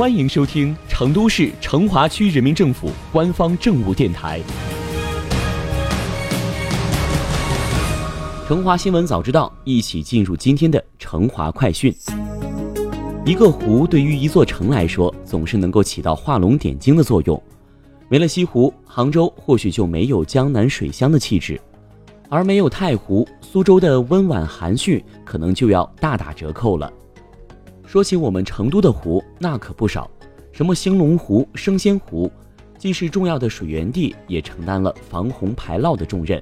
欢迎收听成都市成华区人民政府官方政务电台《成华新闻早知道》，一起进入今天的成华快讯。一个湖对于一座城来说，总是能够起到画龙点睛的作用。没了西湖，杭州或许就没有江南水乡的气质，而没有太湖，苏州的温婉含蓄可能就要大打折扣了。说起我们成都的湖，那可不少，什么兴隆湖、升仙湖，既是重要的水源地，也承担了防洪排涝的重任。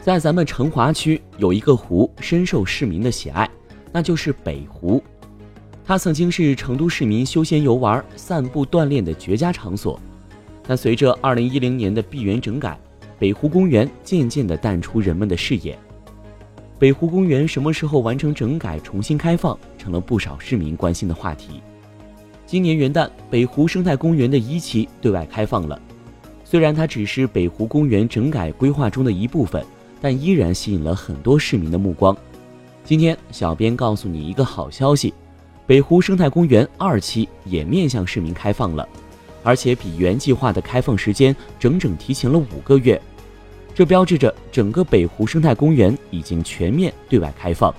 在咱们成华区有一个湖深受市民的喜爱，那就是北湖。它曾经是成都市民休闲游玩、散步锻炼的绝佳场所，但随着2010年的闭园整改，北湖公园渐渐地淡出人们的视野。北湖公园什么时候完成整改、重新开放，成了不少市民关心的话题。今年元旦，北湖生态公园的一期对外开放了。虽然它只是北湖公园整改规划中的一部分，但依然吸引了很多市民的目光。今天，小编告诉你一个好消息：北湖生态公园二期也面向市民开放了，而且比原计划的开放时间整整提前了五个月。这标志着整个北湖生态公园已经全面对外开放。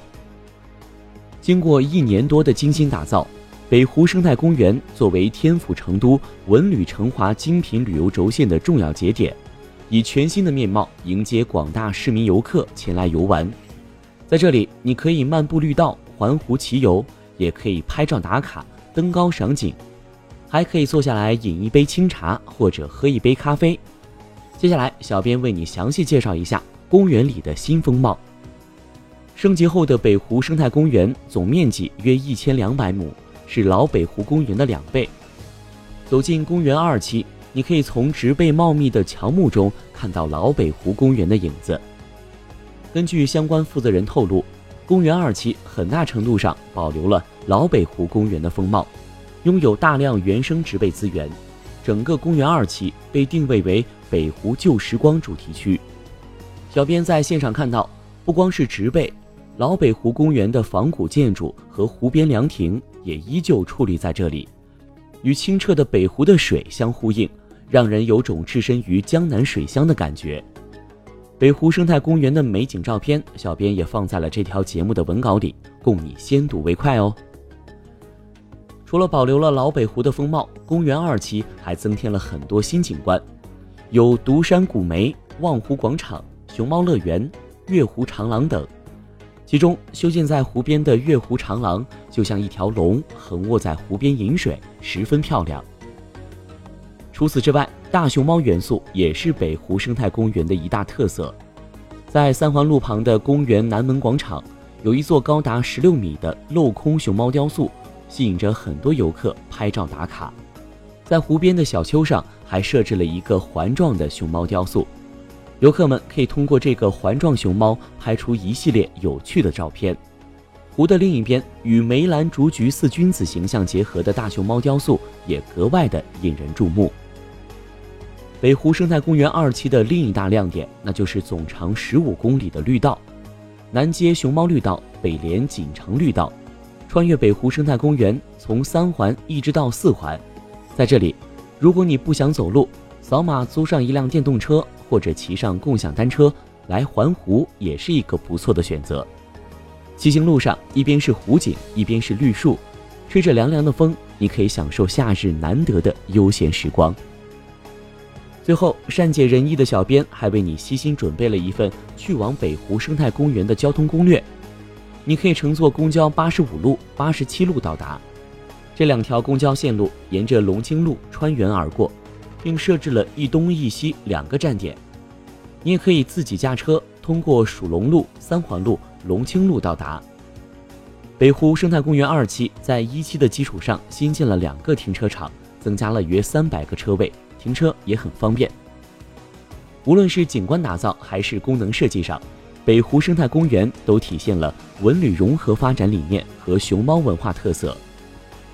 经过一年多的精心打造，北湖生态公园作为天府成都文旅成华精品旅游轴线的重要节点，以全新的面貌迎接广大市民游客前来游玩。在这里，你可以漫步绿道、环湖骑游，也可以拍照打卡、登高赏景，还可以坐下来饮一杯清茶或者喝一杯咖啡。接下来，小编为你详细介绍一下公园里的新风貌。升级后的北湖生态公园总面积约一千两百亩，是老北湖公园的两倍。走进公园二期，你可以从植被茂密的乔木中看到老北湖公园的影子。根据相关负责人透露，公园二期很大程度上保留了老北湖公园的风貌，拥有大量原生植被资源。整个公园二期被定位为北湖旧时光主题区。小编在现场看到，不光是植被，老北湖公园的仿古建筑和湖边凉亭也依旧矗立在这里，与清澈的北湖的水相呼应，让人有种置身于江南水乡的感觉。北湖生态公园的美景照片，小编也放在了这条节目的文稿里，供你先睹为快哦。除了保留了老北湖的风貌，公园二期还增添了很多新景观，有独山古梅、望湖广场、熊猫乐园、月湖长廊等。其中，修建在湖边的月湖长廊就像一条龙横卧在湖边饮水，十分漂亮。除此之外，大熊猫元素也是北湖生态公园的一大特色。在三环路旁的公园南门广场，有一座高达十六米的镂空熊猫雕塑。吸引着很多游客拍照打卡，在湖边的小丘上还设置了一个环状的熊猫雕塑，游客们可以通过这个环状熊猫拍出一系列有趣的照片。湖的另一边，与梅兰竹菊四君子形象结合的大熊猫雕塑也格外的引人注目。北湖生态公园二期的另一大亮点，那就是总长十五公里的绿道——南接熊猫绿道、北连锦城绿道。穿越北湖生态公园，从三环一直到四环，在这里，如果你不想走路，扫码租上一辆电动车或者骑上共享单车来环湖，也是一个不错的选择。骑行路上，一边是湖景，一边是绿树，吹着凉凉的风，你可以享受夏日难得的悠闲时光。最后，善解人意的小编还为你悉心准备了一份去往北湖生态公园的交通攻略。你可以乘坐公交八十五路、八十七路到达。这两条公交线路沿着龙津路穿园而过，并设置了一东一西两个站点。你也可以自己驾车通过蜀龙路、三环路、龙清路到达。北湖生态公园二期在一期的基础上新建了两个停车场，增加了约三百个车位，停车也很方便。无论是景观打造还是功能设计上。北湖生态公园都体现了文旅融合发展理念和熊猫文化特色，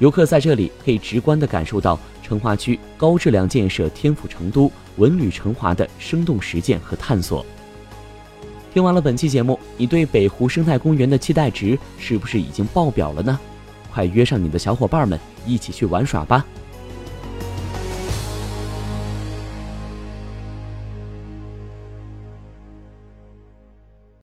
游客在这里可以直观地感受到成华区高质量建设天府成都文旅成华的生动实践和探索。听完了本期节目，你对北湖生态公园的期待值是不是已经爆表了呢？快约上你的小伙伴们一起去玩耍吧！